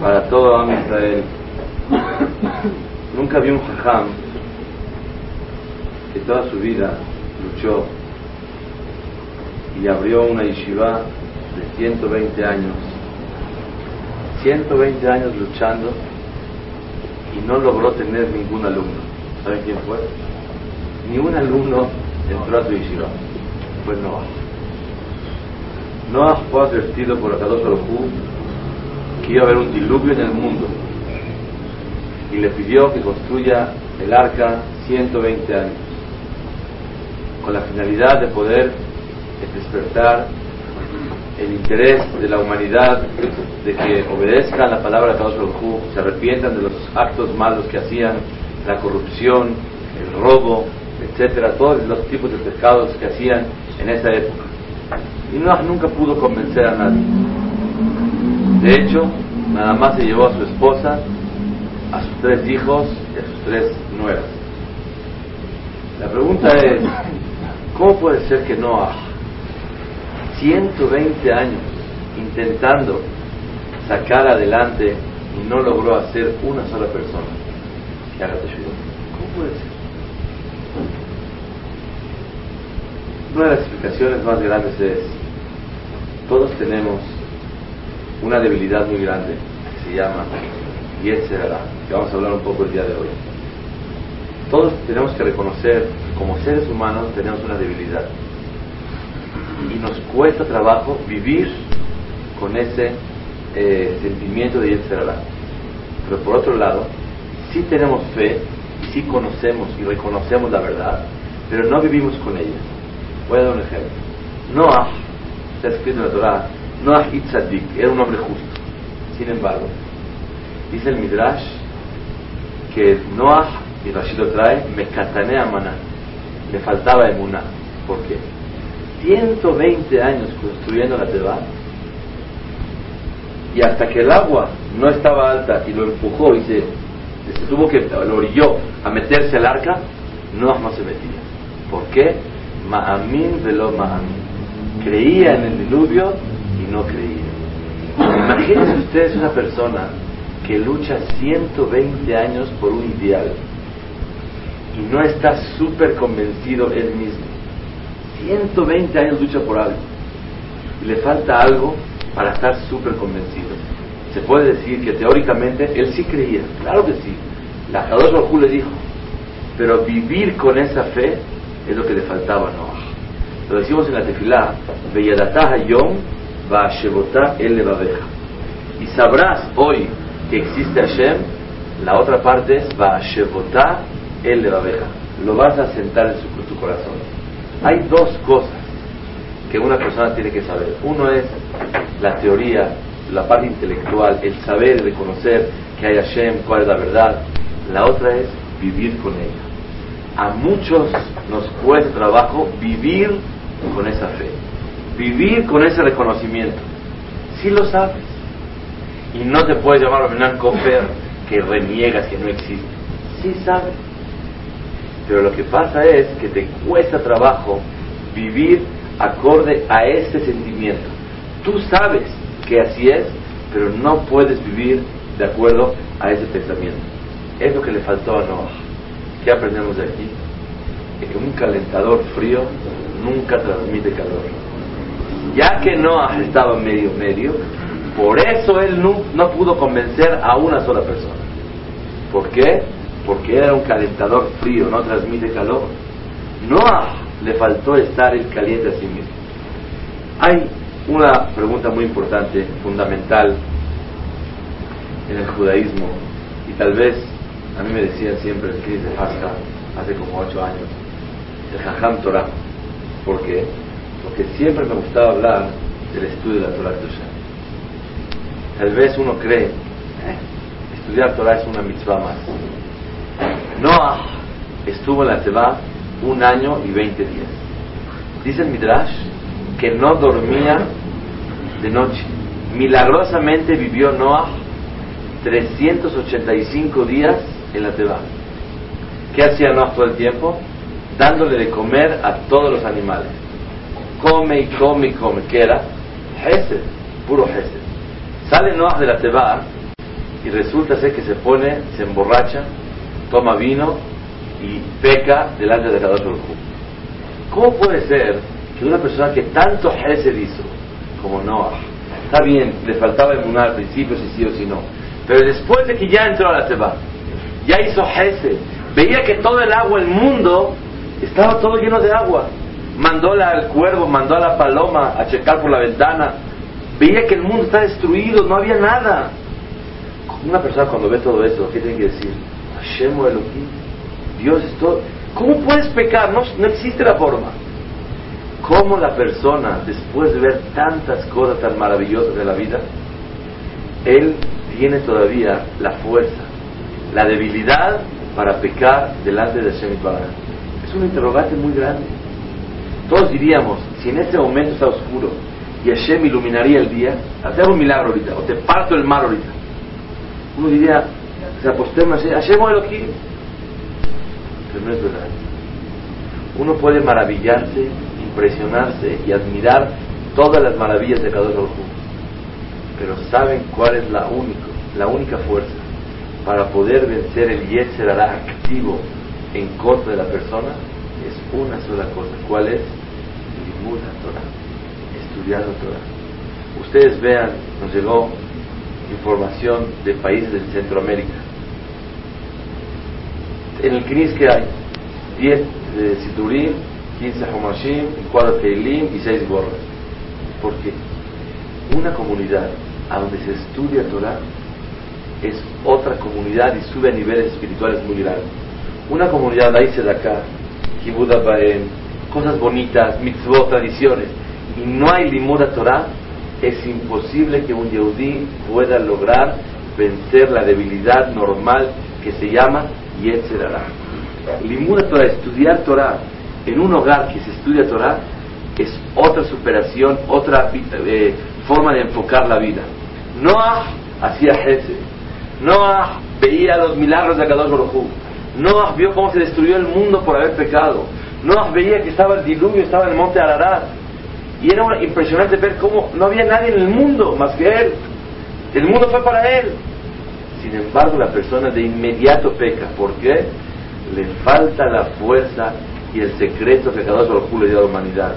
para todo Am Israel. Nunca vi un jajam que toda su vida luchó y abrió una yeshiva de 120 años. 120 años luchando y no logró tener ningún alumno. ¿Saben quién fue? Ni un alumno entró a su yeshiva. Fue Noah. Noah fue advertido por Akadosh Baruj que iba a haber un diluvio en el mundo y le pidió que construya el arca 120 años con la finalidad de poder despertar el interés de la humanidad de que obedezcan la palabra de Kadosh se arrepientan de los actos malos que hacían, la corrupción, el robo, etcétera, todos los tipos de pecados que hacían en esa época. Y Noah nunca pudo convencer a nadie. De hecho, nada más se llevó a su esposa, a sus tres hijos y a sus tres nueras. La pregunta es, ¿cómo puede ser que Noah, 120 años intentando sacar adelante y no logró hacer una sola persona que haga ¿Cómo puede ser? Una de las explicaciones más grandes es, todos tenemos una debilidad muy grande que se llama Yetzerara, que vamos a hablar un poco el día de hoy. Todos tenemos que reconocer, como seres humanos, tenemos una debilidad. Y nos cuesta trabajo vivir con ese eh, sentimiento de Yetzerara. Pero por otro lado, sí tenemos fe, y sí conocemos y reconocemos la verdad, pero no vivimos con ella. Voy a dar un ejemplo. Noah, está escrito en la Torah, Noah Itzadik era un hombre justo. Sin embargo, dice el Midrash que Noah, y Rashid lo trae, me catanea maná. Le faltaba emuná. ¿Por qué? 120 años construyendo la Teba y hasta que el agua no estaba alta y lo empujó y se, se tuvo que, lo orilló a meterse al arca, Noah no se metía. ¿Por qué? Ma'amin velo ma'amin. Creía en el diluvio no creía. Imagínense ustedes una persona que lucha 120 años por un ideal y no está súper convencido él mismo. 120 años lucha por algo y le falta algo para estar súper convencido. Se puede decir que teóricamente él sí creía, claro que sí. La Kadosh Baruj le dijo, pero vivir con esa fe es lo que le faltaba a. Lo decimos en la tefilá, Yom Vashevotah El Y sabrás hoy que existe Hashem, la otra parte es Vashevotah El Lo vas a sentar en su, tu corazón. Hay dos cosas que una persona tiene que saber. Uno es la teoría, la parte intelectual, el saber, reconocer que hay Hashem, cuál es la verdad. La otra es vivir con ella. A muchos nos cuesta trabajo vivir con esa fe, vivir con ese reconocimiento. Si lo sabes. Y no te puedes llamar Menan Kofer que reniegas que no existe. Sí sabes. Pero lo que pasa es que te cuesta trabajo vivir acorde a ese sentimiento. Tú sabes que así es, pero no puedes vivir de acuerdo a ese pensamiento. Es lo que le faltó a Noah. ¿Qué aprendemos de aquí? Que un calentador frío nunca transmite calor. Ya que Noah estaba medio medio, por eso él no, no pudo convencer a una sola persona. ¿Por qué? Porque era un calentador frío, no transmite calor. Noah le faltó estar el caliente a sí mismo. Hay una pregunta muy importante, fundamental en el judaísmo, y tal vez a mí me decían siempre el Cris de hace como ocho años, el Jajam Torah. ¿Por qué? Porque siempre me gustaba hablar del estudio de la Torah Tal vez uno cree, eh, estudiar Torah es una mitzvah más. Noah estuvo en la Teba un año y veinte días. Dice el Midrash que no dormía de noche. Milagrosamente vivió Noah 385 días en la Teba. ¿Qué hacía Noah todo el tiempo? dándole de comer a todos los animales. Come y come y come. ¿Qué era? Hesed, puro Hesed. Sale Noah de la Teba y resulta ser que se pone, se emborracha, toma vino y peca delante de cada otro ¿Cómo puede ser que una persona que tanto Hesed hizo, como Noah, está bien, le faltaba emunar al principio si sí o si no, pero después de que ya entró a la Teba, ya hizo Hesed, veía que todo el agua, el mundo, estaba todo lleno de agua. Mandó al cuervo, mandó a la paloma a checar por la ventana. Veía que el mundo está destruido, no había nada. Una persona cuando ve todo eso, ¿qué tiene que decir? Hashem Dios es todo. ¿Cómo puedes pecar? No, no existe la forma. ¿Cómo la persona, después de ver tantas cosas tan maravillosas de la vida, él tiene todavía la fuerza, la debilidad para pecar delante de Hashem Es un interrogante muy grande. Todos diríamos, si en este momento está oscuro y Hashem iluminaría el día, hacer un milagro ahorita, o te parto el mar ahorita. Uno diría, se apostemos a Hashem Elohim. Pero no es verdad. Uno puede maravillarse, impresionarse y admirar todas las maravillas de cada uno. Pero ¿saben cuál es la única, la única fuerza para poder vencer el Yetzer activo en contra de la persona? Es una sola cosa. ¿Cuál es? Limud Torah. Estudiar la Torah. Ustedes vean, nos llegó información de países de Centroamérica. En el CNIS que hay 10 de Siturín, 15 Homashim, 4 Teilim y 6 gorras. ¿Por qué? Una comunidad a donde se estudia Torah es otra comunidad y sube a niveles espirituales muy grandes. Una comunidad ahí se da acá, Kibuda cosas bonitas, mitzvot, tradiciones, y no hay limuda Torah, es imposible que un yehudí pueda lograr vencer la debilidad normal que se llama Yetzerara. Limuda Torah, estudiar Torah en un hogar que se estudia Torah, es otra superación, otra eh, forma de enfocar la vida. Noah hacía Hesed. Noah veía los milagros de Akadosh Baruj Noah vio cómo se destruyó el mundo por haber pecado. Noah veía que estaba el diluvio, estaba en el monte Ararat. Y era impresionante ver cómo no había nadie en el mundo más que él. El mundo fue para él. Sin embargo, la persona de inmediato peca. ¿Por qué? Le falta la fuerza y el secreto que Akadosh Baruj le dio a la humanidad.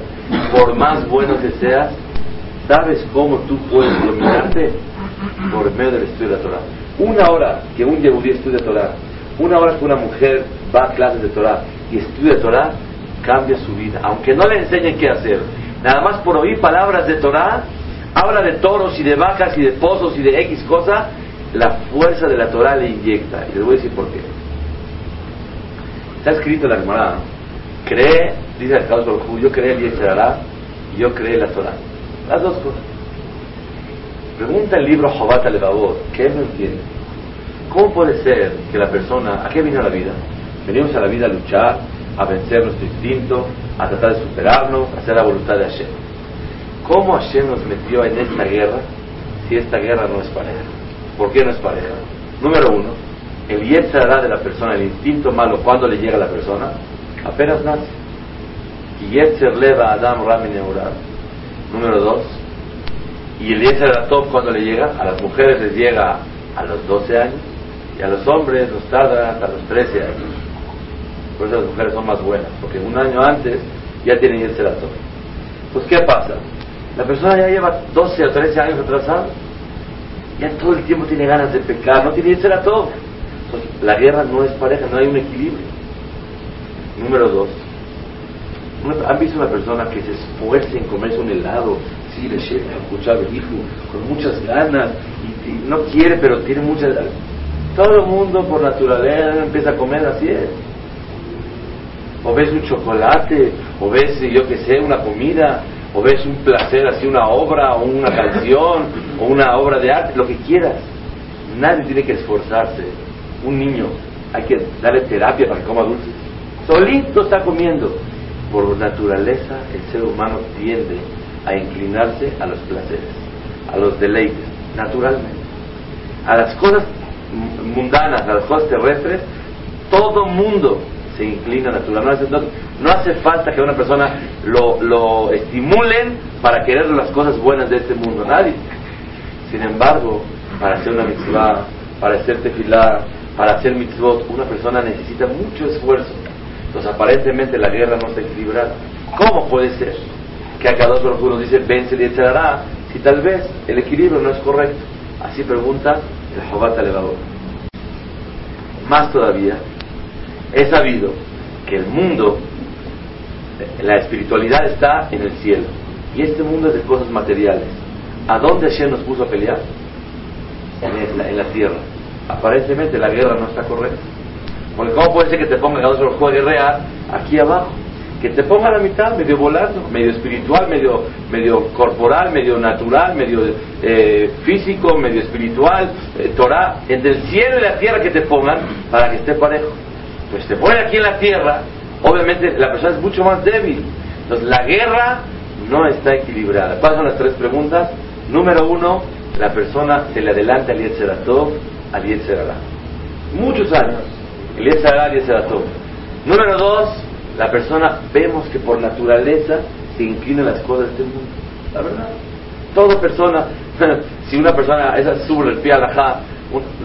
Por más bueno que seas, ¿sabes cómo tú puedes dominarte? Por medio del estudio de la Torah. Una hora que un yehudí estudia Torah, una hora que una mujer va a clases de Torah y estudia Torah, cambia su vida. Aunque no le enseñen qué hacer, nada más por oír palabras de Torah, habla de toros y de vacas y de pozos y de X cosa, la fuerza de la Torah le inyecta. Y les voy a decir por qué. Está escrito en la Gemara, cree, dice el caso yo cree el Yetzirah y yo cree la Torah. Las dos cosas. Pregunta el libro Jobat Levavot, ¿qué no entiende? ¿Cómo puede ser que la persona, ¿a qué vino a la vida? Venimos a la vida a luchar, a vencer nuestro instinto, a tratar de superarnos, a hacer la voluntad de Hashem. ¿Cómo Hashem nos metió en esta guerra si esta guerra no es pareja? ¿Por qué no es pareja? Número uno, el Yetzirah de la persona, el instinto malo, cuando le llega a la persona? Apenas nace. Y Yetzer leva Adam Rami Número dos, y el Yetzer top cuando le llega, a las mujeres les llega a los 12 años y a los hombres nos tarda hasta los 13 años. Por eso las mujeres son más buenas, porque un año antes ya tienen Yetzer top. Pues ¿qué pasa? La persona ya lleva 12 o 13 años atrasada, ya todo el tiempo tiene ganas de pecar, no tiene Yetzer top. Entonces, la guerra no es pareja, no hay un equilibrio. Número dos, ¿han visto una persona que se esfuerza en comerse un helado sí, le llega a escuchar el hijo con muchas ganas y, no quiere, pero tiene muchas Todo el mundo por naturaleza empieza a comer así es. O ves un chocolate, o ves, yo qué sé, una comida, o ves un placer así, una obra, o una canción, o una obra de arte, lo que quieras. Nadie tiene que esforzarse. Un niño, hay que darle terapia para que coma dulces. Solito está comiendo. Por naturaleza, el ser humano tiende a inclinarse a los placeres, a los deleites, naturalmente. A las cosas mundanas, a las cosas terrestres, todo mundo se inclina naturalmente. No, hace falta que una persona lo, lo estimulen para querer las cosas buenas de este mundo, nadie. Sin embargo, para hacer una mitzvah, para hacer tefilá, para hacer mitzvot, una persona necesita mucho esfuerzo. Entonces aparentemente la guerra no está equilibrada. ¿Cómo puede ser que acá dos nos dice vence y echará si tal vez el equilibrio no es correcto? Así pregunta el Jobat Alevador. Más todavía, he sabido que el mundo, la espiritualidad está en el cielo y este mundo es de cosas materiales. ¿A dónde Hashem nos puso a pelear? En la, tierra. Aparentemente la guerra no está correcta. Porque ¿cómo puede ser que te ponga cada otro juego a guerrear aquí abajo? Que te ponga a la mitad, medio volando, medio espiritual, medio, medio corporal, medio natural, medio eh, físico, medio espiritual, eh, Torah, entre el cielo y la tierra que te pongan para que esté parejo. Pues te pone aquí en la tierra, obviamente la persona es mucho más débil. Entonces la guerra no está equilibrada. ¿Cuáles son las tres preguntas? Número uno, la persona se le adelanta al Yetzeratov al Yetzerará. Muchos años. El Yetzerará al Yetzeratov. Número dos, la persona vemos que por naturaleza se inclina las cosas de este mundo. La verdad. Toda persona, si una persona es azul, el pie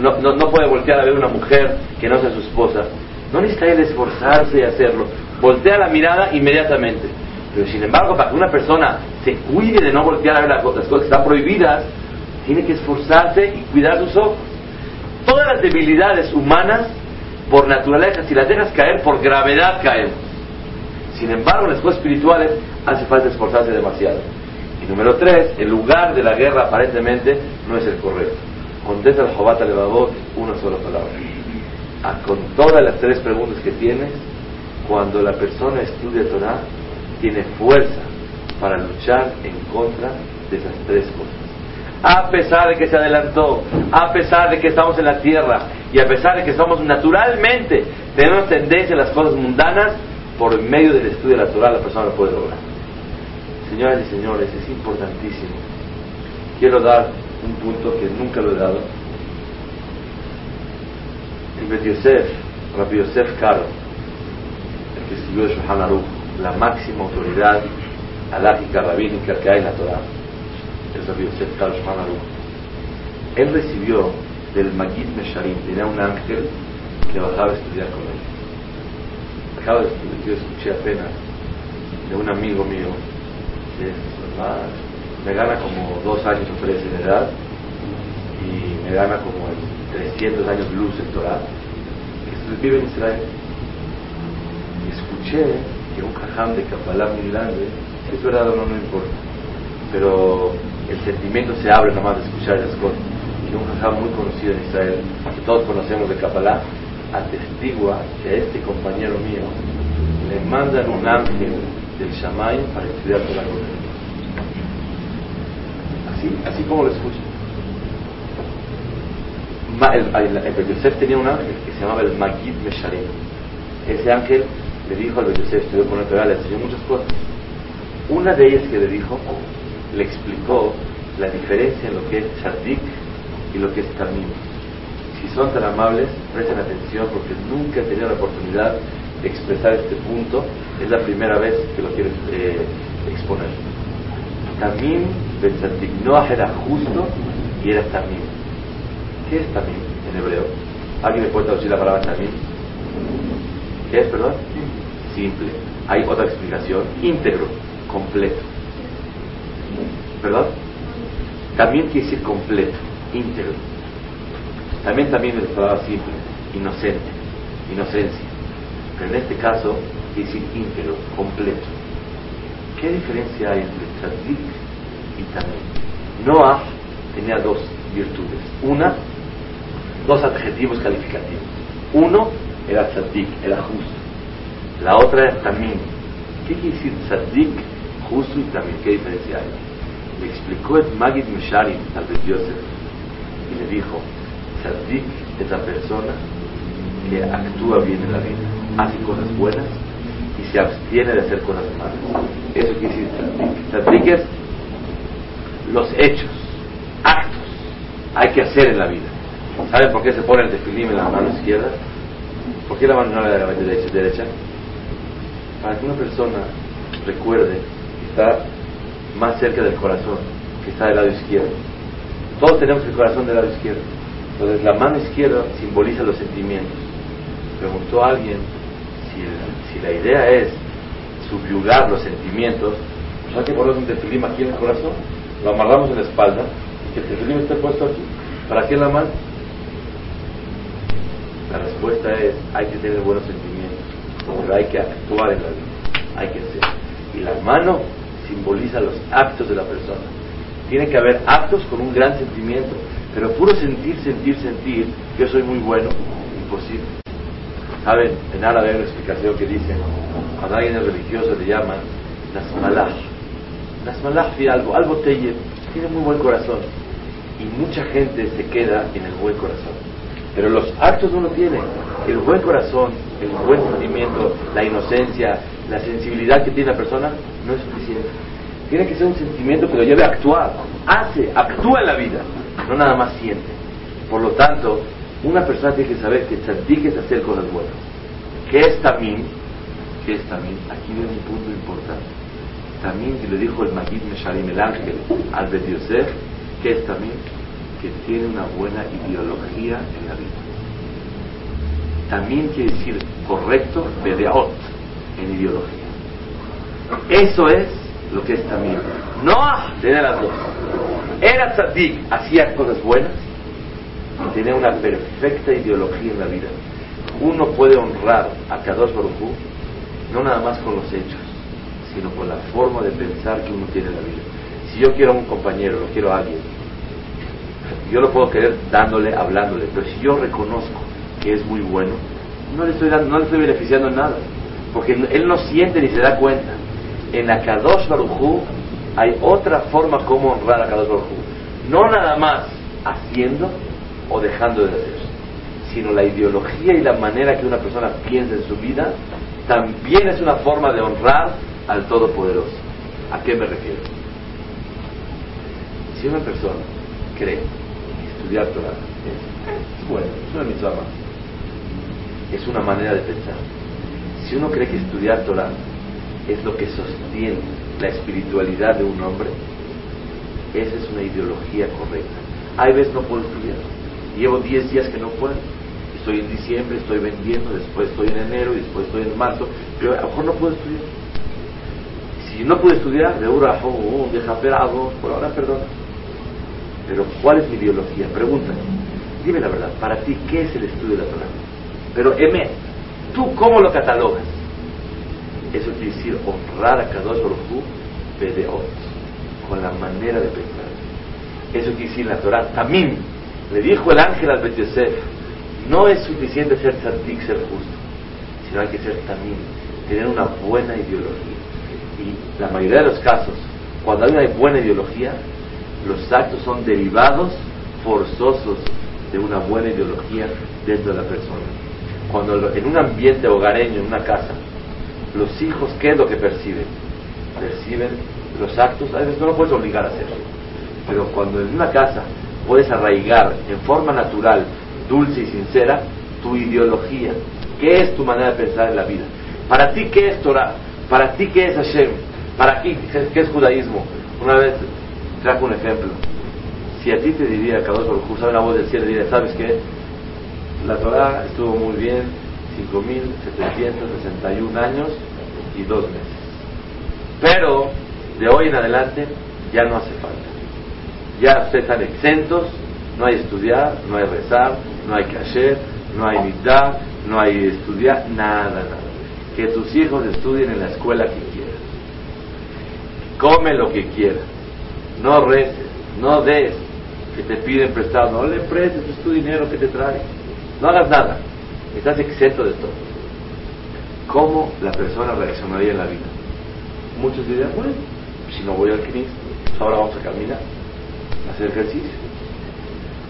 no, no, no, puede voltear a ver una mujer que no sea su esposa. No necesita él esforzarse y hacerlo. Voltea la mirada inmediatamente. Pero sin embargo, para que una persona se cuide de no voltear a ver las cosas que están prohibidas, tiene que esforzarse y cuidar sus ojos. Todas las debilidades humanas, por naturaleza, si las dejas caer, por gravedad caemos. Sin embargo, en las cosas espirituales hace falta esforzarse demasiado. Y número tres, el lugar de la guerra aparentemente no es el correcto. Contesta el Jobat Levavot una sola palabra. Con todas las tres preguntas que tienes, cuando la persona estudia Torah, tiene fuerza para luchar en contra de esas tres cosas. A pesar de que se adelantó, a pesar de que estamos en la tierra y a pesar de que somos naturalmente, tenemos tendencia a las cosas mundanas, por medio del estudio de la Torah la persona lo puede lograr. Señoras y señores, es importantísimo. Quiero dar un punto que nunca lo he dado. El Bet Yosef, Rabbi Yosef Caro, el que escribió el Shulchan Aruch, la máxima autoridad alágica, rabínica que hay en la Torah, el Rabbi Yosef Él recibió del Magid Mesharim, tenía un ángel que bajaba a estudiar con él. Bajaba de estudiar, yo escuché apenas de un amigo mío, que me gana como dos años o tres en edad y me gana como en 300 años luz en Torah, vive en Israel. Escuché que un jajam de Kabbalah muy grande, si es verdad o no, no importa, pero el sentimiento se abre nomás de escuchar esas cosas. Que un jajam muy conocido en Israel, que todos conocemos de Kabbalah, atestigua que a este compañero mío le mandan un ángel del Shamay para estudiar con la Así, así como lo escuchan. El, el, tenía un ángel que se llamaba el Magid Mesharim. Ese ángel le dijo al Yosef, estudió con el le enseñó muchas cosas. Una de ellas que le dijo, le explicó la diferencia en lo que es tzadik y lo que es tamim. Si son tan amables, presten atención porque nunca he tenido la oportunidad de expresar este punto. Es la primera vez que lo quiero eh, exponer. Tamim ben no era justo y era tamim. ¿Qué es tamim en hebreo? ¿Alguien me puede traducir la palabra tamim? ¿Qué es, perdón? simple. Hay otra explicación, íntegro, completo. ¿Verdad? También quiere decir completo, íntegro. También también es palabra simple, inocente, inocencia. Pero en este caso quiere decir íntegro, completo. ¿Qué diferencia hay entre tzadik y también? Noah tenía dos virtudes. Una, dos adjetivos calificativos. Uno era tzadik, era justo. La otra es también. ¿Qué quiere decir tzadik, justo y también? ¿Qué diferencia hay? Le explicó el Magid Misharim al de Yosef y le dijo, tzadik es la persona que actúa bien en la vida, hace cosas buenas y se abstiene de hacer cosas malas. Eso quiere decir tzadik. Tzadik es los hechos, actos, hay que hacer en la vida. ¿Saben por qué se pone el tefilim en la mano izquierda? ¿Por qué la mano no la derecha? para que una persona recuerde que está más cerca del corazón, que está del lado izquierdo. Todos tenemos el corazón del lado izquierdo. Entonces la mano izquierda simboliza los sentimientos. Preguntó a alguien si, la idea es subyugar los sentimientos, pues hay que poner un tefilim aquí en el corazón, lo amarramos en la espalda y que el tefilim esté puesto aquí. ¿Para qué la mano? La respuesta es, hay que tener buenos sentimientos, pero hay que actuar en la vida, hay que hacer. Y la mano simboliza los actos de la persona. Tiene que haber actos con un gran sentimiento, pero puro sentir, sentir, sentir, yo soy muy bueno, imposible. Saben, en árabe hay una explicación que dice, cuando alguien es religioso le llaman Nasmalach. Nasmalach de algo, algo teye, tiene muy buen corazón. Y mucha gente se queda en el buen corazón. Pero los actos no lo tienen. El buen corazón, el buen sentimiento, la inocencia, la sensibilidad que tiene la persona no es suficiente. Tiene que ser un sentimiento que lo lleve a actuar. Hace, actúa en la vida, no nada más siente. Por lo tanto, una persona tiene que saber que tzadik es hacer cosas buenas. ¿Qué es también? ¿Qué es también? Aquí viene un punto importante. También, que le dijo el Magid Mesharim, el ángel, al Bet Yosef, ¿qué es también? Que tiene una buena ideología en la vida. También quiere decir correcto, bedeot, en ideología. Eso es lo que es también. No tener las dos. Era tzadik, hacía cosas buenas y tenía una perfecta ideología en la vida. Uno puede honrar a Kadosh Baruj no nada más con los hechos, sino con la forma de pensar que uno tiene en la vida. Si yo quiero a un compañero, lo quiero a alguien, yo lo puedo querer dándole, hablándole, pero si yo reconozco que es muy bueno, no le estoy, dando, no le estoy beneficiando en nada, porque él no siente ni se da cuenta. En la Kadosh Baruj hay otra forma como honrar a Kadosh Baruj no nada más haciendo o dejando de hacer, sino la ideología y la manera que una persona piensa en su vida también es una forma de honrar al Todopoderoso. ¿A qué me refiero? Si una persona cree estudiar Torah es, bueno, es una mitzvah es una manera de pensar. Si uno cree que estudiar Torah es lo que sostiene la espiritualidad de un hombre, esa es una ideología correcta. Hay veces no puedo estudiar. Llevo 10 días que no puedo. Estoy en diciembre, estoy vendiendo, después estoy en enero después estoy en marzo, pero a lo mejor no puedo estudiar. Si no puedo estudiar, de ahora oh, deja algo, por ahora perdón. Pero ¿cuál es mi ideología? Pregúntame. Dime la verdad, para ti, ¿qué es el estudio de la Torah? Pero, M, ¿tú cómo lo catalogas? Eso quiere decir honrar a Kadosh Baruj Bedeot, con la manera de pensar. Eso quiere decir la Torah. También le dijo el ángel al Bet no es suficiente ser tzaddik, ser justo, sino hay que ser también, tener una buena ideología. Y la mayoría de los casos, cuando hay una buena ideología, los actos son derivados forzosos de una buena ideología dentro de la persona. Cuando en un ambiente hogareño, en una casa, los hijos, ¿qué es lo que perciben? Perciben los actos, a veces no lo puedes obligar a hacerlo, pero cuando en una casa puedes arraigar en forma natural, dulce y sincera, tu ideología, qué es tu manera de pensar en la vida. Para ti, ¿qué es Torah? Para ti, ¿qué es Hashem? Para ti, ¿qué es judaísmo? Una vez trajo un ejemplo. Si a ti te diría, Kadosh Baruj sabe la voz del cielo, diría, ¿sabes qué? La Torah estuvo muy bien, 5.761 años y dos meses. Pero de hoy en adelante ya no hace falta. Ya ustedes están exentos, no hay estudiar, no hay rezar, no hay hacer, no hay mitad, no hay estudiar, nada, nada. Que tus hijos estudien en la escuela que quieran. Come lo que quieran. No reces, no des, que te piden prestado, no le prestes, es tu dinero que te trae. No hagas nada. Estás exento de todo. ¿Cómo la persona reaccionaría en la vida? Muchos dirían, bueno, si no voy al Cristo, ahora vamos a caminar, a hacer ejercicio.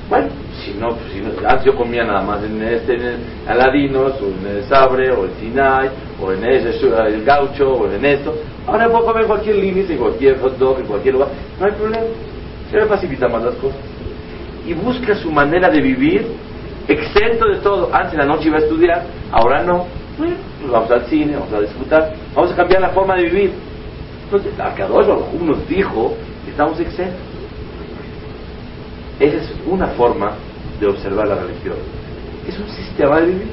Bueno, si no, pues, si no antes yo comía nada más en este, en Aladinos, o en el Sabre, o el Sinai, o en ese, el Gaucho, o en esto. Ahora puedo comer cualquier límite, en cualquier hot dog, en cualquier lugar. No hay problema. Se me facilita más las cosas. Y busca su manera de vivir exento de todo. Antes en la noche iba a estudiar, ahora no. Pues vamos al cine, vamos a disfrutar, vamos a cambiar la forma de vivir. Entonces, Akadosh nos dijo que estamos exentos. Esa es una forma de observar la religión. Es un sistema de vivir.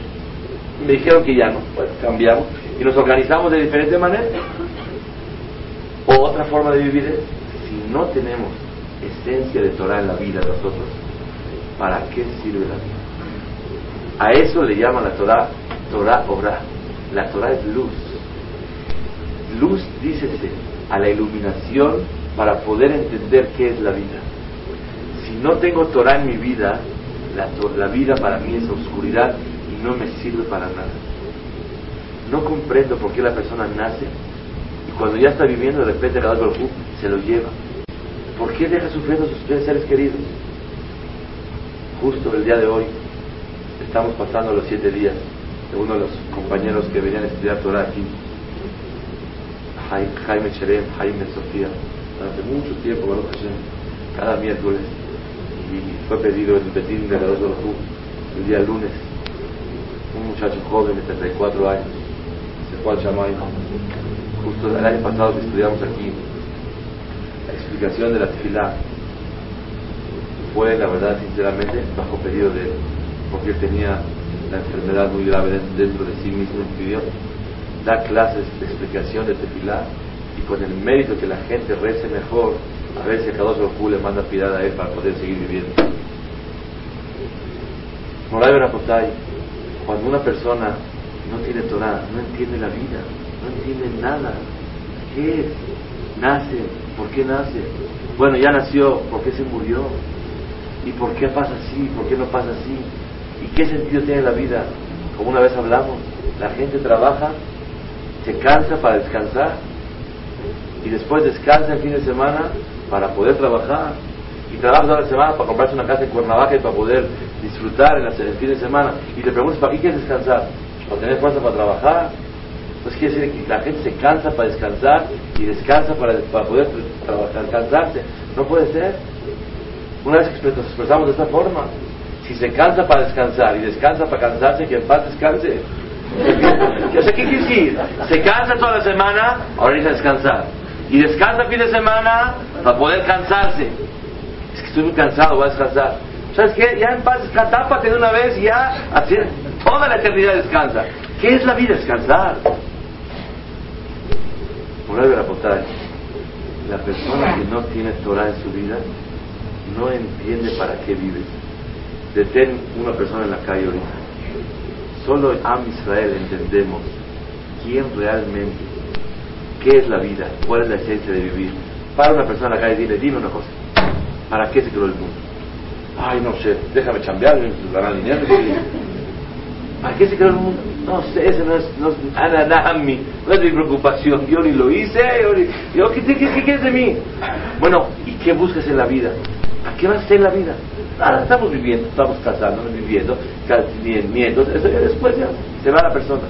Me dijeron que ya no, pues cambiamos y nos organizamos de diferente manera. O otra forma de vivir es, si no tenemos esencia de Torah en la vida de nosotros, ¿para qué sirve la vida? A eso le llama la Torah Torah Obra. La Torah es luz. Luz, dícese, a la iluminación para poder entender qué es la vida. Si no tengo Torah en mi vida, la, la vida para mí es oscuridad y no me sirve para nada. No comprendo por qué la persona nace y cuando ya está viviendo de repente cada se lo lleva. ¿Por qué deja sufriendo a sus tres seres queridos? Justo el día de hoy estamos pasando los siete días de uno de los compañeros que venían a estudiar Torah aquí, Jaime Cherem, Jaime Sofía, durante mucho tiempo, cada miércoles, y fue pedido el Betín de la el día lunes, un muchacho joven de 34 años, se fue al Chamay, justo el año pasado que estudiamos aquí, la explicación de la tefilá fue, la verdad, sinceramente, bajo pedido de él, porque tenía la enfermedad muy grave dentro de sí mismo, pidió da clases de explicación de tefilá y con el mérito que la gente rece mejor, a ver si a cada otro le manda piedad a él para poder seguir viviendo. Moray Berapotay, cuando una persona no tiene Torah, no entiende la vida, no entiende nada, ¿qué es? Nace, ¿por qué nace? Bueno, ya nació, ¿por qué se murió? ¿Y por qué pasa así? ¿Por qué no pasa así? ¿Y qué sentido tiene la vida? Como una vez hablamos, la gente trabaja, se cansa para descansar y después descansa el fin de semana para poder trabajar y trabaja toda la semana para comprarse una casa en Cuernavaca y para poder disfrutar en, el fin de semana y te preguntas, ¿para qué quieres descansar? ¿Para tener fuerza para trabajar? Pues quiere decir que la gente se cansa para descansar y descansa para, para poder trabajar, cansarse. No puede ser. Una vez que nos expresamos de esta forma, si se cansa para descansar y descansa para cansarse, que en paz descanse. Qué quiere decir. Se cansa toda la semana, ahora dice descansar. Y descansa fin de semana para poder cansarse. Es que estoy muy cansado, voy a descansar. ¿Sabes qué? Ya en paz, tápate de una vez ya toda la eternidad descansa. ¿Qué es la vida? Descansar. La persona que no tiene Torah en su vida no entiende para qué vive detén una persona en la calle ahorita. Solo Am Israel entendemos quién realmente, qué es la vida, cuál es la esencia de vivir. Para una persona en la calle dile, dime una cosa, ¿para qué se creó el mundo? Ay, no sé, déjame chambear, ganar dinero. ¿Para qué se creó el mundo? No sé, ese no es, no es, no es mi preocupación. Yo ni lo hice, yo, ¿qué, qué, qué quieres de mí? Bueno, ¿y qué buscas en la vida? ¿A qué vas a hacer la vida? Nada, estamos viviendo, estamos casándonos, viviendo, nietos, eso después ya se va la persona.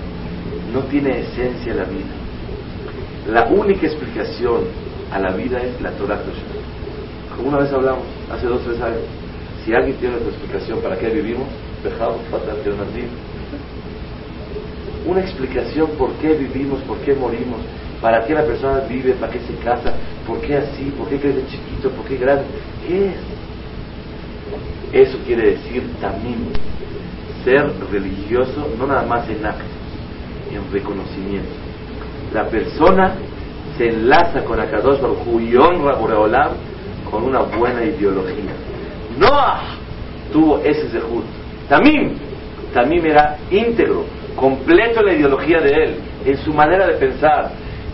No tiene esencia la vida. La única explicación a la vida es la Torah Como una vez hablamos, hace dos o tres años, si alguien tiene otra explicación para qué vivimos, dejamos fatal que Una explicación por qué vivimos, por qué morimos, para qué la persona vive, para qué se casa, por qué así, por qué crece chiquito, por qué grande. ¿Qué es? Eso quiere decir también ser religioso no nada más en actos, en reconocimiento. La persona se enlaza con Akadosh Baruj y honra con una buena ideología. Noah tuvo ese zehut. Tamim, Tamim era íntegro, completo la ideología de él, en su manera de pensar.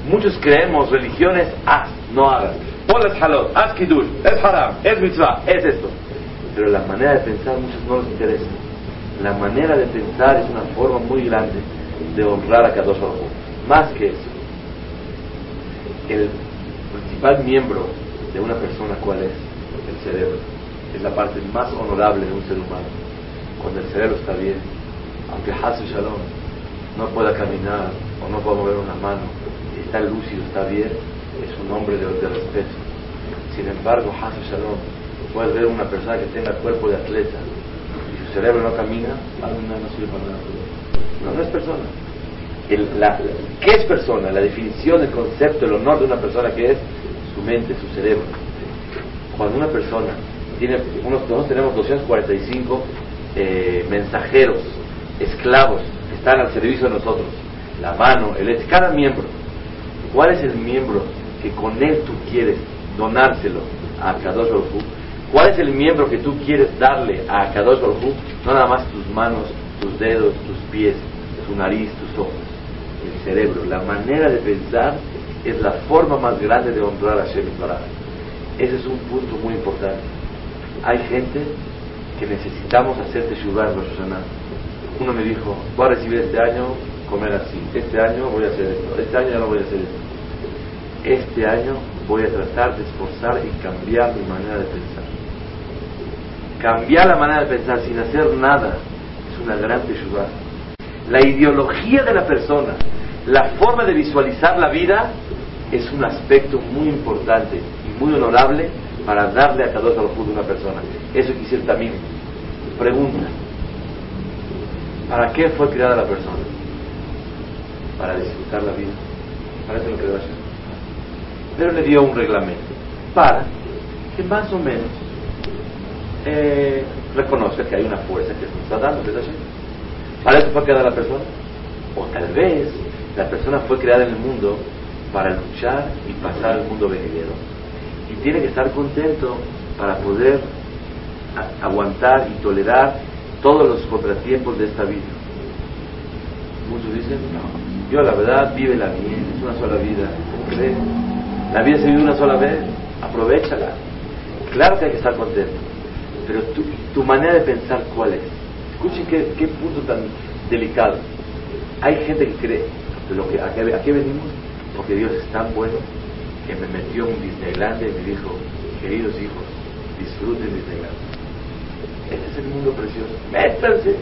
Muchos creemos religiones, haz, no hagas. Pon es halot, haz kiddush, es haram, es mitzvah, es esto pero la manera de pensar a muchos no les interesa. La manera de pensar es una forma muy grande de honrar a Kadosh Baruj Más que eso, el principal miembro de una persona, ¿cuál es? El cerebro. Es la parte más honorable de un ser humano. Cuando el cerebro está bien, aunque Hasu Shalom no pueda caminar o no pueda mover una mano, está lúcido, está bien, es un hombre de, de respeto. Sin embargo, Hasu Shalom Puedes ver una persona que tenga cuerpo de atleta y su cerebro no camina, no, no sirve para nada. No, no es persona. ¿Qué es persona? La definición, el concepto, el honor de una persona que es su mente, su cerebro. Cuando una persona tiene, nosotros tenemos 245 eh, mensajeros, esclavos, que están al servicio de nosotros. La mano, el cada miembro. ¿Cuál es el miembro que con él tú quieres donárselo a Kadosh Baruj ¿Cuál es el miembro que tú quieres darle a Kadosh Baruj No nada más tus manos, tus dedos, tus pies, tu nariz, tus ojos, el cerebro. La manera de pensar es la forma más grande de honrar a Shem Ese es un punto muy importante. Hay gente que necesitamos hacer Teshuvah en Rosh Uno me dijo, voy a recibir este año comer así, este año voy a hacer esto, este año ya no voy a hacer esto. Este año voy a tratar de esforzar y cambiar mi manera de pensar. Cambiar la manera de pensar sin hacer nada es una gran Teshuvah. La ideología de la persona, la forma de visualizar la vida, es un aspecto muy importante y muy honorable para darle a cada uno de una persona. Eso quisiera también. Pregunta. ¿Para qué fue creada la persona? Para disfrutar la vida. Para eso lo creó Hashem. Pero le dio un reglamento. Para que más o menos eh, reconozca que hay una fuerza que nos está dando. Para eso fue creada la persona. O tal vez la persona fue creada en el mundo para luchar y pasar al mundo venidero y tiene que estar contento para poder aguantar y tolerar todos los contratiempos de esta vida. Muchos dicen, no, yo la verdad vive la vida, es una sola vida, ¿cómo La vida se vive una sola vez, aprovechala. Claro que hay que estar contento, pero tu, tu manera de pensar, ¿cuál es? Escuchen qué, qué punto tan delicado. Hay gente que cree, de lo que, ¿a qué venimos? Porque Dios es tan bueno que me metió en Disneylandia y me dijo, queridos hijos, disfruten Disneylandia. Este es el mundo precioso. Métanse,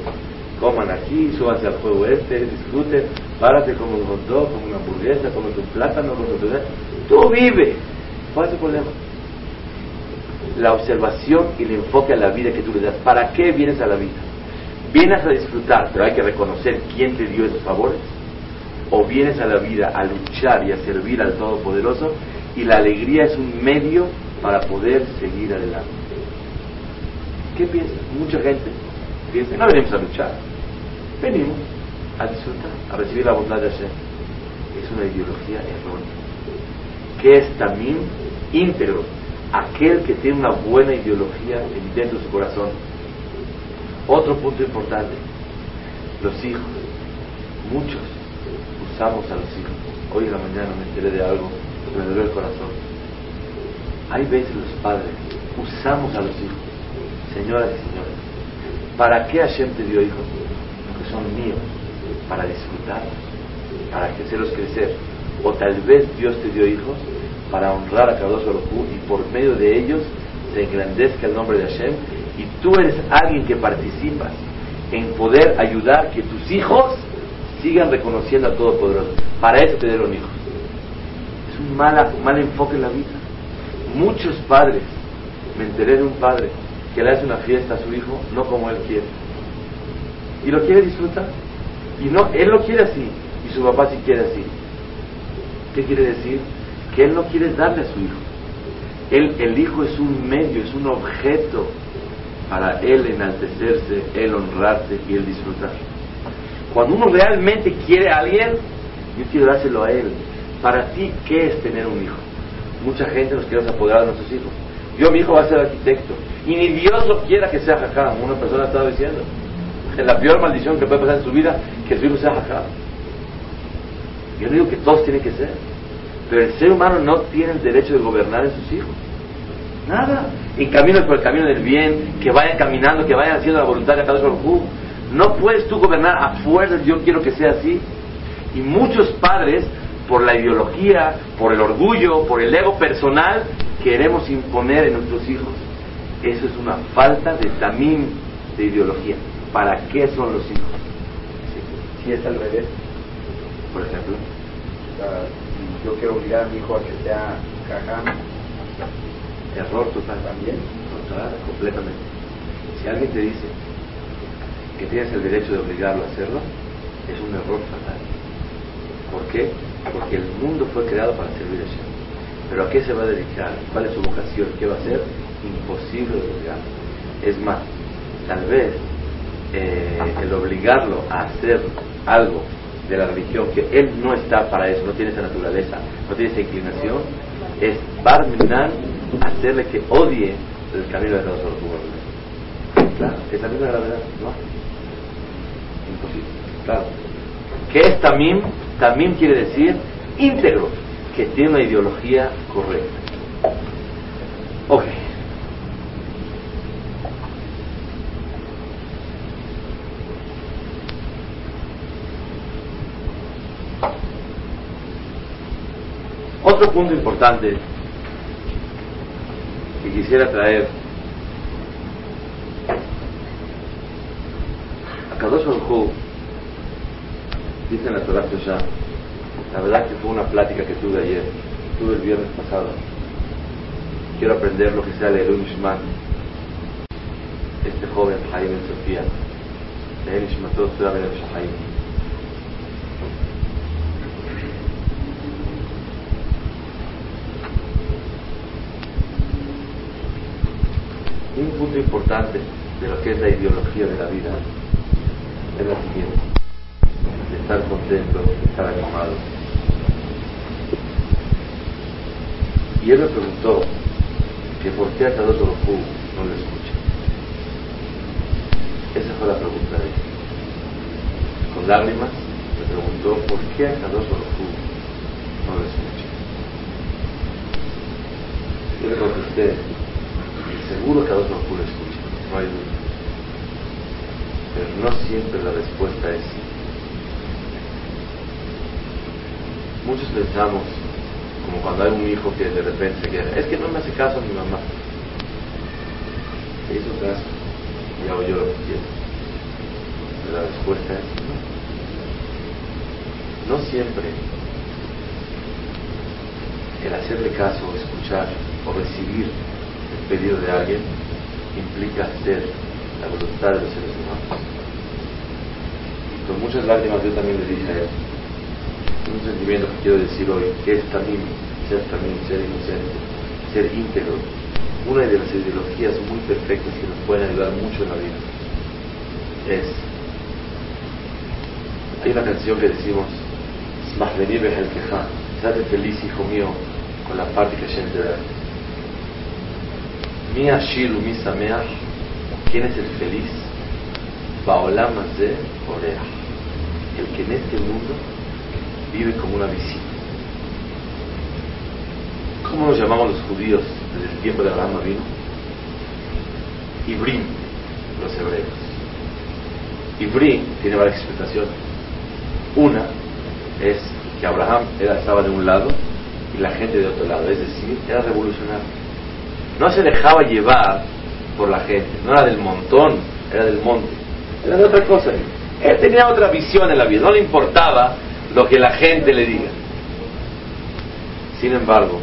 coman aquí, súbanse al juego este, disfruten, párate como un hot dog, como una hamburguesa, como un plátano, como un Tú vive. ¿Cuál es el problema? La observación y el enfoque a la vida que tú le das. ¿Para qué vienes a la vida? Vienes a disfrutar, pero hay que reconocer quién te dio esos favores. O vienes a la vida a luchar y a servir al Todopoderoso y la alegría es un medio para poder seguir adelante. ¿Qué piensas? Mucha gente piensa, no venimos a luchar, venimos a disfrutar, a recibir la bondad de Hashem. Es una ideología errónea. ¿Qué es también íntegro? Aquel que tiene una buena ideología dentro de su corazón. Otro punto importante, los hijos. Muchos usamos a los hijos. Hoy en la mañana me enteré de algo me duele el corazón. Hay veces los padres usamos a los hijos, señoras y señores. ¿Para qué Hashem te dio hijos? Porque son míos, para disfrutarlos, para hacerlos crecer. O tal vez Dios te dio hijos para honrar a Kadosh Baruj y por medio de ellos se engrandezca el nombre de Hashem y tú eres alguien que participas en poder ayudar que tus hijos sigan reconociendo al Todopoderoso. Para eso te dieron hijos un mal, mal enfoque en la vida. Muchos padres, me enteré de un padre que le hace una fiesta a su hijo, no como él quiere. Y lo quiere disfrutar. Y no, él lo quiere así, y su papá sí quiere así. ¿Qué quiere decir? Que él no quiere darle a su hijo. Él, el hijo es un medio, es un objeto para él enaltecerse, él honrarse y él disfrutar. Cuando uno realmente quiere a alguien, yo quiero dárselo a él, para ti, ¿qué es tener un hijo? Mucha gente nos quiere apoderar a nuestros hijos. Yo, mi hijo va a ser arquitecto. Y ni Dios lo quiera que sea jajam. Una persona estaba diciendo. La peor maldición que puede pasar en su vida que su hijo sea jajam. Yo no digo que todos tienen que ser. Pero el ser humano no tiene el derecho de gobernar en sus hijos. Nada. camino por el camino del bien, que vayan caminando, que vayan haciendo la voluntad de cada uno. No puedes tú gobernar a fuerzas, yo quiero que sea así. Y muchos padres por la ideología, por el orgullo, por el ego personal, queremos imponer en nuestros hijos. Eso es una falta de tamín de ideología. ¿Para qué son los hijos? Si es al revés, por ejemplo, yo quiero obligar a mi hijo a que sea caján, error total. También. Total, completamente. Si alguien te dice que tienes el derecho de obligarlo a hacerlo, es un error fatal. ¿Por qué? porque el mundo fue creado para servir a Hashem. Pero ¿a qué se va a dedicar? ¿Cuál es su vocación? ¿Qué va a hacer? Imposible de obligar. Es más, tal vez eh, el obligarlo a hacer algo de la religión que él no está para eso, no tiene esa naturaleza, no tiene esa inclinación, es barminan hacerle que odie el camino de Dios Claro, es la misma gravedad, ¿no? Imposible, claro. ¿Qué es tamim? Tamim quiere decir íntegro, que tiene una ideología correcta. Ok. Otro punto importante que quisiera traer a Kadosh Baruj dice en la Torah ya la verdad que fue una plática que tuve ayer, tuve el viernes pasado. Quiero aprender lo que sea de Elun este joven Jaime Sofía, de Nishmatot Ben Shahaim. Un punto importante de lo que es la ideología de la vida es la siguiente, de estar contento, de estar animado. Y él me preguntó que por qué a Kadosh Baruj no lo escucha. Esa fue la pregunta de él. Con lágrimas me preguntó por qué a Kadosh Baruj no lo escucha. Yo le contesté Seguro que a otro lo escucha, no hay duda. Pero no siempre la respuesta es sí. Muchos pensamos, como cuando hay un hijo que de repente se queda, es que no me hace caso a mi mamá. Se hizo caso y hago yo lo que quiero. Pero la respuesta es no. No siempre el hacerle caso, escuchar o recibir pedido de alguien implica hacer la voluntad de los seres humanos. Con muchas lágrimas yo también le dije a él, un sentimiento que quiero decir hoy, que es también ser también ser inocente, ser íntegro, una de las ideologías muy perfectas que nos pueden ayudar mucho en la vida. Es, hay una canción que decimos, el queja, feliz hijo mío con la parte que Hashem te da mi Ashiru, mi Sameach, ¿quién es el feliz? Baolam de Orea, el que en este mundo vive como una visita. ¿Cómo nos llamamos los judíos desde el tiempo de Abraham vino? Ibrim, los hebreos. Ibrim tiene varias explicaciones. Una es que Abraham era, estaba de un lado y la gente de otro lado, es decir, era revolucionario no se dejaba llevar por la gente, no era del montón, era del monte, era de otra cosa. Él tenía otra visión en la vida, no le importaba lo que la gente le diga. Sin embargo,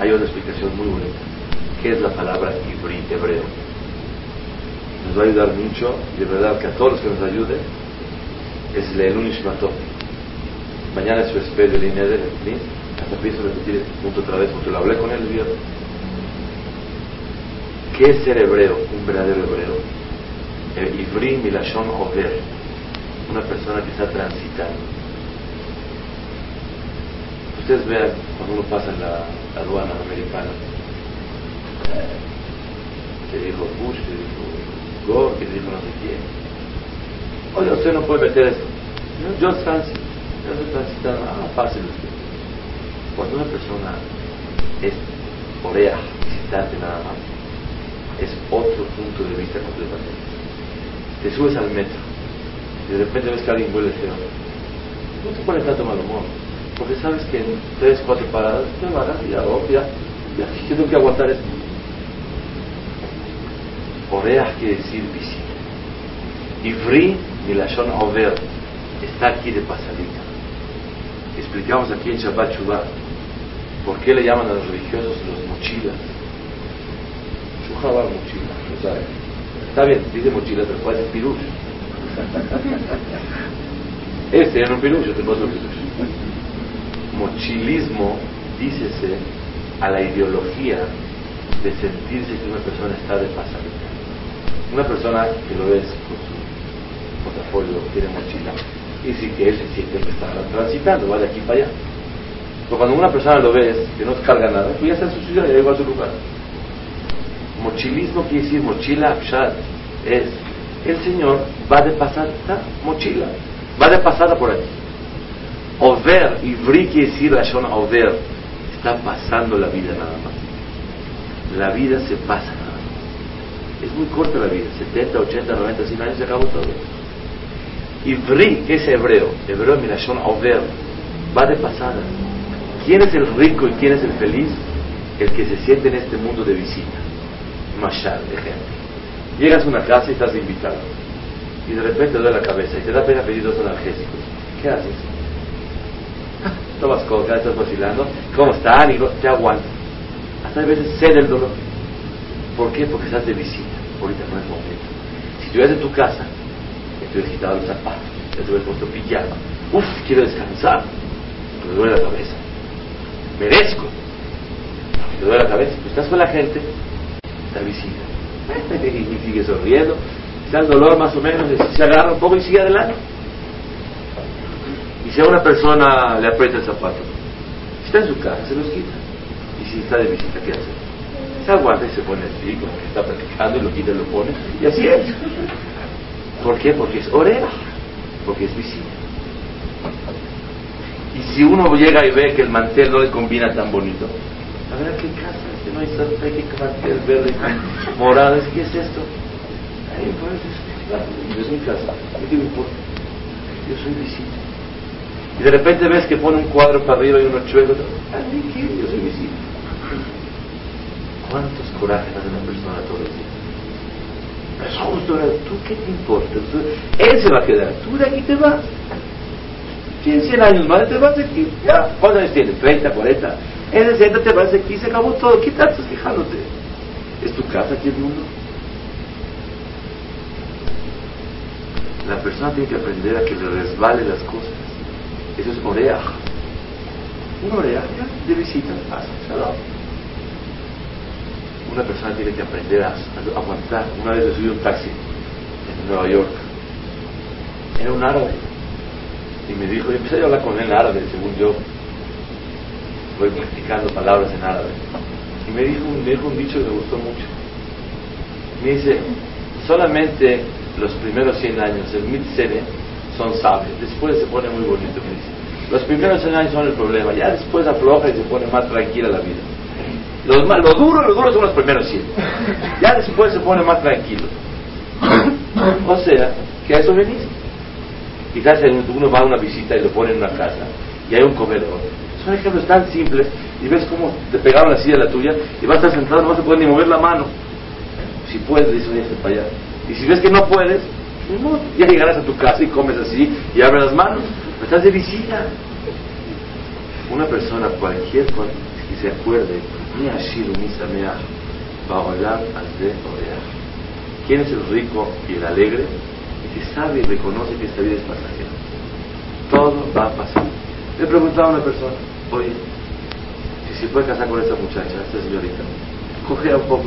hay otra explicación muy bonita, que es la palabra hebreo. Nos va a ayudar mucho, y de verdad que a todos los que nos ayuden, es Leelun Ishmatot. Mañana es su especie de línea de hasta a repetir este punto otra vez, porque lo hablé con él el viernes. ¿Qué es ser hebreo? Un verdadero hebreo. El Ivri Milashon Over. Una persona que está transitando. Ustedes vean cuando uno pasa en la aduana americana. Que dijo Bush, que dijo Gore, que dijo no sé quién. Oye, usted no puede meter esto. Yo transito. Yo transitando. Ah, fácil usted. Cuando una persona es orea, visitante nada más es otro punto de vista completamente. Te subes al metro y de repente ves que alguien huele feo. No te pones tanto mal humor, porque sabes que en tres, cuatro paradas te van a ya, oh, ya, ya, yo tengo que aguantar esto. Oreas quiere decir visita. Ivri Milashon Over está aquí de pasadita. Explicamos aquí en Shabbat Shuvah por qué le llaman a los religiosos los mochilas mochila, Está bien, dice mochila, pero puede ser pirush. Este era un pirush, este puede ser pirush. Mochilismo, dícese a la ideología de sentirse que una persona está de pasar. Una persona que lo ves con su portafolio, tiene mochila, y sí que él se siente que está transitando, va de aquí para allá. Pero cuando una persona lo ves que no carga nada, pues ya está en su ciudad, ya llegó a su lugar. Mochilismo quiere decir mochila, shad, es el Señor va de pasada, mochila, va de pasada por aquí. Over, y quiere decir la zona over, está pasando la vida nada más la vida se pasa. Es muy corta la vida, 70, 80, 90, 100 años se acabó todo. Y Bri, que es hebreo, hebreo son Over, va de pasada. ¿Quién es el rico y quién es el feliz? El que se siente en este mundo de visita. Mashal, de ejemplo. Llegas a una casa y estás invitado. Y de repente te duele la cabeza y te da pena pedir dos analgésicos. ¿Qué haces? Tomas coca, estás vacilando. ¿Cómo están? Y te aguantas hasta a veces cede el dolor. ¿Por qué? Porque estás de visita. Ahorita no es momento. Si estuvieras en tu casa, te hubieras quitado los zapatos, te hubieras puesto pijama. Uf, quiero descansar. Me duele la cabeza. Merezco. Te duele la cabeza. Pues estás con la gente, la visita. y sigue sonriendo. Está el dolor más o menos, se agarra un poco y sigue adelante. Y si a una persona le aprieta el zapato, está en su casa, se los quita y si está de visita, ¿qué hace? Se aguanta y se pone así, como que está practicando y lo quita y lo pone. Y así es. ¿Por qué? Porque es oreja, porque es visita. Y si uno llega y ve que el mantel no le combina tan bonito, a ver, ¿qué casa? Que no hay santa, ¿qué mantel verde, morado? ¿Qué es esto? Ay, pues, es mi casa, ¿qué me importa? Yo soy visita. Y de repente ves que pone un cuadro para arriba y uno chueco, ¿a mí qué? Yo soy visita. ¿Cuántos corajes hace una persona todos los días? Es justo, ¿tú qué te importa? él se va a quedar, tú de aquí te vas. Tienes 100 años más, te vas de aquí. Ya, ¿cuántos años tienes? 30, 40. 60 te de aquí, se acabó todo. ¿Qué tanto estás quejándote? ¿Es tu casa aquí el mundo? La persona tiene que aprender a que le resbale las cosas. Eso es oreja. Un oreja de visita, pasa, una persona tiene que aprender a, aguantar. Una vez subí un taxi en Nueva York. Era un árabe. Y me dijo, y empecé a hablar con él en árabe, según yo. Voy practicando palabras en árabe. Y me dijo, me dijo un dicho que me gustó mucho. Me dice, solamente los primeros 100 años, el mitzere, son sabios. Después se pone muy bonito, me dice. Los primeros 100 años son el problema. Ya después afloja y se pone más tranquila la vida. Los, lo duro, lo duro son los primeros 100. Ya después se pone más tranquilo. O sea, que a eso venís. Quizás uno va a una visita y lo pone en una casa y hay un comedor. Son ejemplos tan simples y ves cómo te pegaron la silla a la tuya y vas a estar sentado, no vas a poder ni mover la mano. Si puedes, dice este para allá. Y si ves que no puedes, ya llegarás a tu casa y comes así y abres las manos. Estás de visita. Una persona, cualquier, que se acuerde mi Ashiru, mi Sameach, Baolam de. ¿Quién es el rico y el alegre? El que sabe y reconoce que esta vida es pasajera. Todo va a pasar. Le preguntaba a una persona, oye, si se puede casar con esta muchacha, esta señorita, cogea un poco.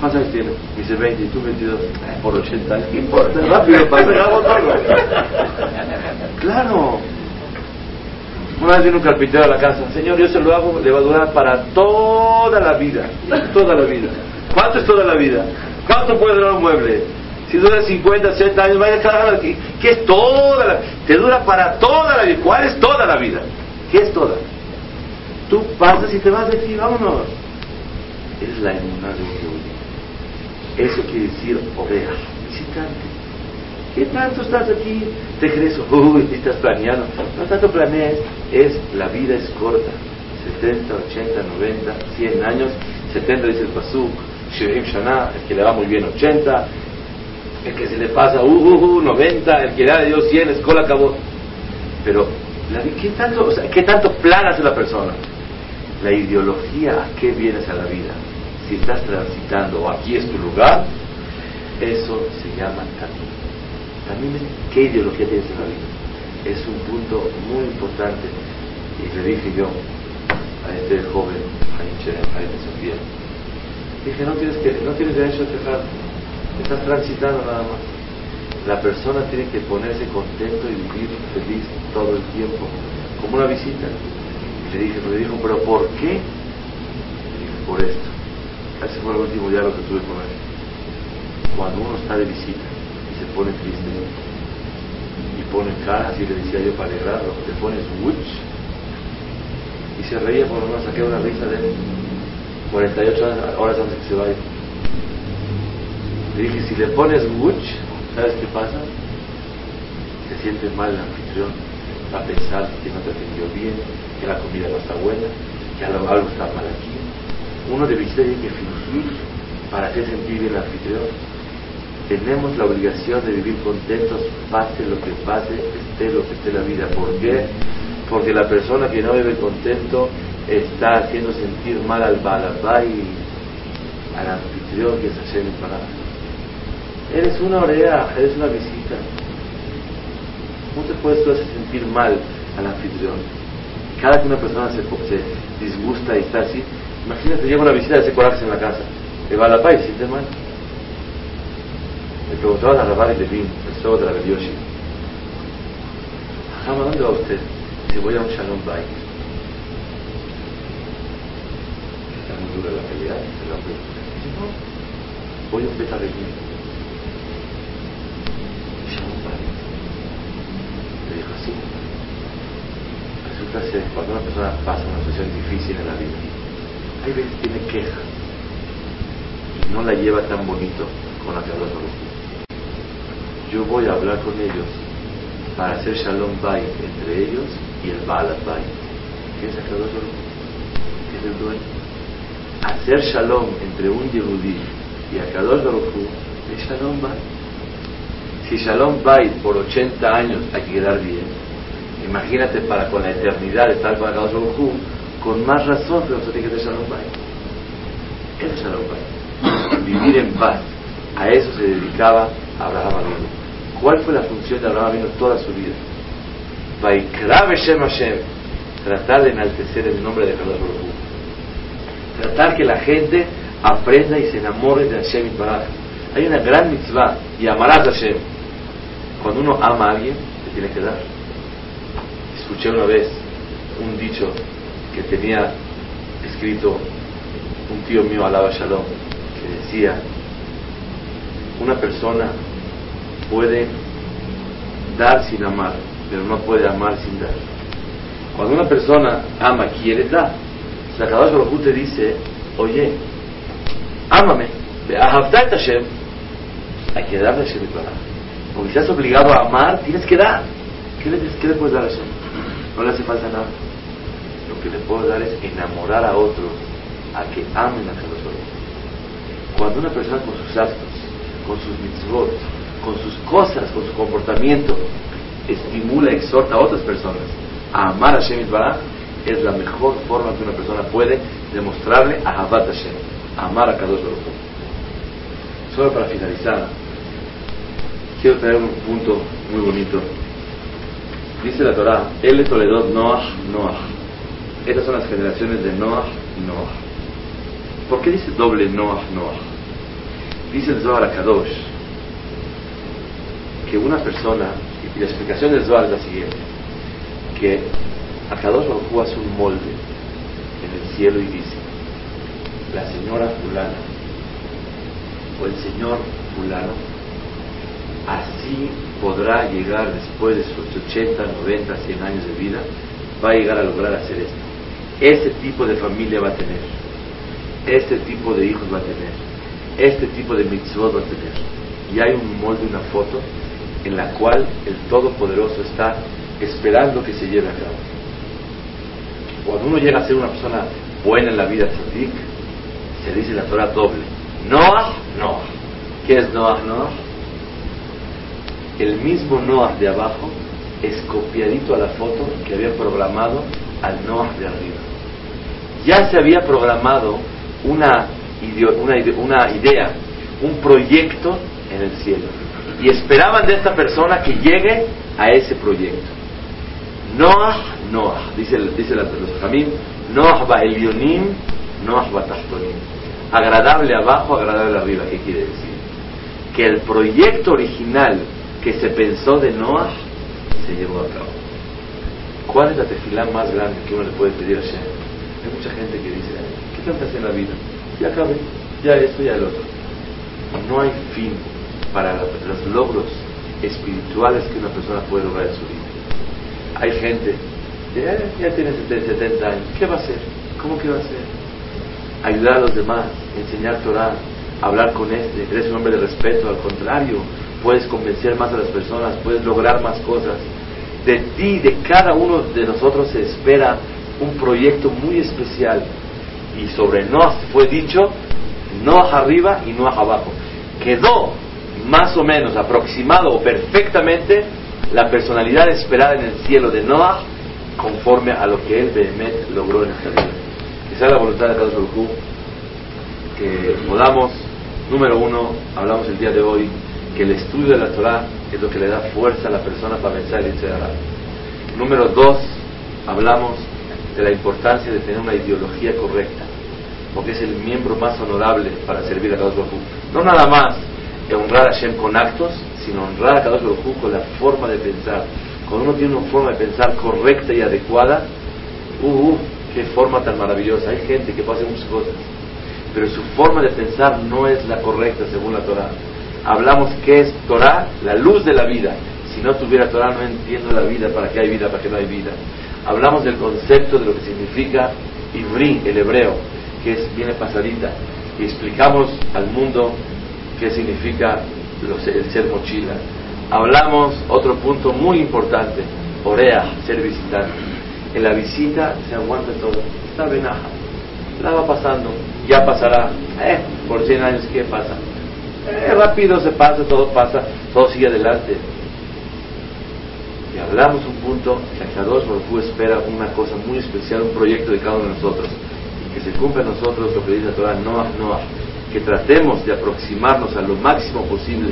¿Cuántos años tiene? Dice 20 y tú 22. Por 80 años. ¿Qué importa? Rápido, pasa, todo. Claro. Una vez vino un carpintero a la casa, Señor, yo se lo hago, le va a durar para toda la vida. Toda la vida. ¿Cuánto es toda la vida? ¿Cuánto puede durar un mueble? Si dura 50, 60 años, vaya a aquí. ¿Qué es toda la Te dura para toda la vida. ¿Cuál es toda la vida? ¿Qué es toda? Tú pasas y te vas de aquí, vámonos. Es la inmunidad de un Eso quiere decir oveja, visitante. ¿Qué tanto estás aquí? Te crees, uy, estás planeando. No tanto planeas, es la vida es corta. 70, 80, 90, 100 años. 70 dice el Pasuk, Shirim Shana, el que le va muy bien 80, el que se le pasa, uh, uh, uh 90, el que le da de Dios 100, escola acabó. Pero, ¿qué tanto, o sea, ¿qué tanto plan hace la persona? La ideología, ¿a qué vienes a la vida? Si estás transitando, aquí es tu lugar, eso se llama camino. También qué ideología tienes en la vida. Es un punto muy importante. Y le dije yo a este joven, a Sofía, Dije, no tienes, que, no tienes derecho a quejar, estás transitando nada más. La persona tiene que ponerse contento y vivir feliz todo el tiempo, como una visita. le dije, me dijo, pero ¿por qué? dije, por esto. Ese fue el último diálogo que tuve con él. Cuando uno está de visita y se pone triste y pone cara, así le decía yo para alegrarlo, te pones wuch y se reía por lo menos saqué una risa de él 48 horas antes que se vaya. Le dije, si le pones wuch, ¿sabes qué pasa? Se siente mal el anfitrión, va a pensar que no te atendió bien, que la comida no está buena, que algo, está mal aquí. Uno de visita tiene que fingir para hacer sentir bien el anfitrión. Tenemos la obligación de vivir contentos, pase lo que pase, esté lo que esté la vida. ¿Por qué? Porque la persona que no vive contento está haciendo sentir mal al balabay, al anfitrión que es Hashem para. Eres una orea, eres una visita. ¿Cómo te puedes tú hacer sentir mal al anfitrión? Cada que una persona se, disgusta y está así, imagínate, llega una visita y hace coraje en la casa. El balabay se siente mal. Le preguntaban a Rabbi Levin, el suegro de la Yoshi, ¿a dónde va usted? Dice, voy a un Shalom Bay dura la pelea, no, voy a un beta Resulta ser, cuando una persona pasa una situación difícil en la vida, hay veces tiene queja y no la lleva tan bonito con la que habla Yo voy a hablar con ellos para hacer shalom bay entre ellos y el balat bay. ¿Qué es el ¿Qué es el dueño? hacer shalom entre un yehudí y Akadosh Baruch es shalom bay. Si shalom bay por 80 años hay que quedar bien, imagínate para con la eternidad estar con Akadosh con más razón que nosotros tiene que shalom bay. Es shalom bay. Vivir en paz. A eso se dedicaba Abraham Avinu. ¿Cuál fue la función de Abraham Avinu toda su vida? Tratar de enaltecer el nombre de Baruch tratar que la gente aprenda y se enamore de Hashem Baraj. Hay una gran mitzvah y amarás a Hashem. Cuando uno ama a alguien, te tiene que dar. Escuché una vez un dicho que tenía escrito un tío mío, Alaba Shalom, que decía, una persona puede dar sin amar, pero no puede amar sin dar. Cuando una persona ama, quiere dar. La Kadosh Baruj te dice, oye, ámame, de Ahavta Hashem, hay que darle a Hashem Porque estás obligado a amar, tienes que dar. ¿Qué le, ¿Qué puedes dar a Hashem? No le hace falta nada. Lo que le puedo dar es enamorar a otros a que amen a Kadosh Cuando una persona con sus actos, con sus mitzvot, con sus cosas, con su comportamiento, estimula, exhorta a otras personas a amar a Hashem Baraj, es la mejor forma que una persona puede demostrarle a Habat Hashem, amar a Kadosh Baruch Solo para finalizar, quiero traer un punto muy bonito. Dice la Torah, El Toledot Noah, Noah. Estas son las generaciones de Noah y Noah. ¿Por qué dice doble Noah, Noah? Dice el Zohar Kadosh que una persona, y la explicación del Zohar es la siguiente, que Akadosh Baruj hace un molde en el cielo y dice, la señora fulana o el señor fulano así podrá llegar después de sus 80, 90, 100 años de vida, va a llegar a lograr hacer esto. Este tipo de familia va a tener, este tipo de hijos va a tener, este tipo de mitzvot va a tener. Y hay un molde, una foto en la cual el Todopoderoso está esperando que se lleve a cabo. Cuando uno llega a ser una persona buena en la vida se dice la Torah doble. Noah, Noah. ¿Qué es Noah, Noah? El mismo Noah de abajo es copiadito a la foto que había programado al Noah de arriba. Ya se había programado una, idea, un proyecto en el cielo. Y esperaban de esta persona que llegue a ese proyecto. Noah, Noah, dice, dice la, Jamim, Noah va Elionim, Noah va Tachtonim. agradable abajo, agradable arriba. ¿Qué quiere decir? Que el proyecto original que se pensó de Noah se llevó a cabo. ¿Cuál es la tefilá más grande que uno le puede pedir a Shem? Hay mucha gente que dice, ¿qué tengo que hacer en la vida? Ya acabé, ya esto, ya el otro. No hay fin para los logros espirituales que una persona puede lograr en su vida. Hay gente, ya, ya tiene 70 años, ¿qué va a hacer? ¿Cómo que va a hacer? Ayudar a los demás, enseñar Torah, hablar con este, eres un hombre de respeto, al contrario, puedes convencer más a las personas, puedes lograr más cosas. De ti, de cada uno de nosotros se espera un proyecto muy especial. Y sobre Noah fue dicho, Noah arriba y Noah abajo. Quedó más o menos aproximado o perfectamente la personalidad esperada en el cielo de Noah conforme a lo que él Behemet logró en esta vida. Esa es la voluntad de Dios que podamos, número uno, hablamos el día de hoy, que el estudio de la Torah es lo que le da fuerza a la persona para vencer el Yitzhak. Número dos, hablamos de la importancia de tener una ideología correcta, porque es el miembro más honorable para servir a Kadosh Baruj No nada más de honrar a Hashem con actos, sino honrar a Kadosh Baruj con la forma de pensar. Cuando uno tiene una forma de pensar correcta y adecuada, uh, uh, qué forma tan maravillosa. Hay gente que puede hacer muchas cosas, pero su forma de pensar no es la correcta según la Torah hablamos que es Torah, la luz de la vida. Si no tuviera Torah no entiendo la vida, para qué hay vida, para qué no hay vida. Hablamos del concepto de lo que significa Ivri, el hebreo, que es, viene pasadita, y explicamos al mundo qué significa el ser mochila. Hablamos otro punto muy importante, Orea, ser visitante. En la visita se aguanta todo, está venaja, la va pasando, ya pasará, eh, por 100 años, ¿qué pasa? Eh, rápido se pasa, todo pasa, todo sigue adelante. Y hablamos un punto que Akadosh Baruj espera una cosa muy especial, un proyecto de cada uno de nosotros. Y que se cumpla en nosotros lo que dice la Torah, Noah, Noah. Que tratemos de aproximarnos a lo máximo posible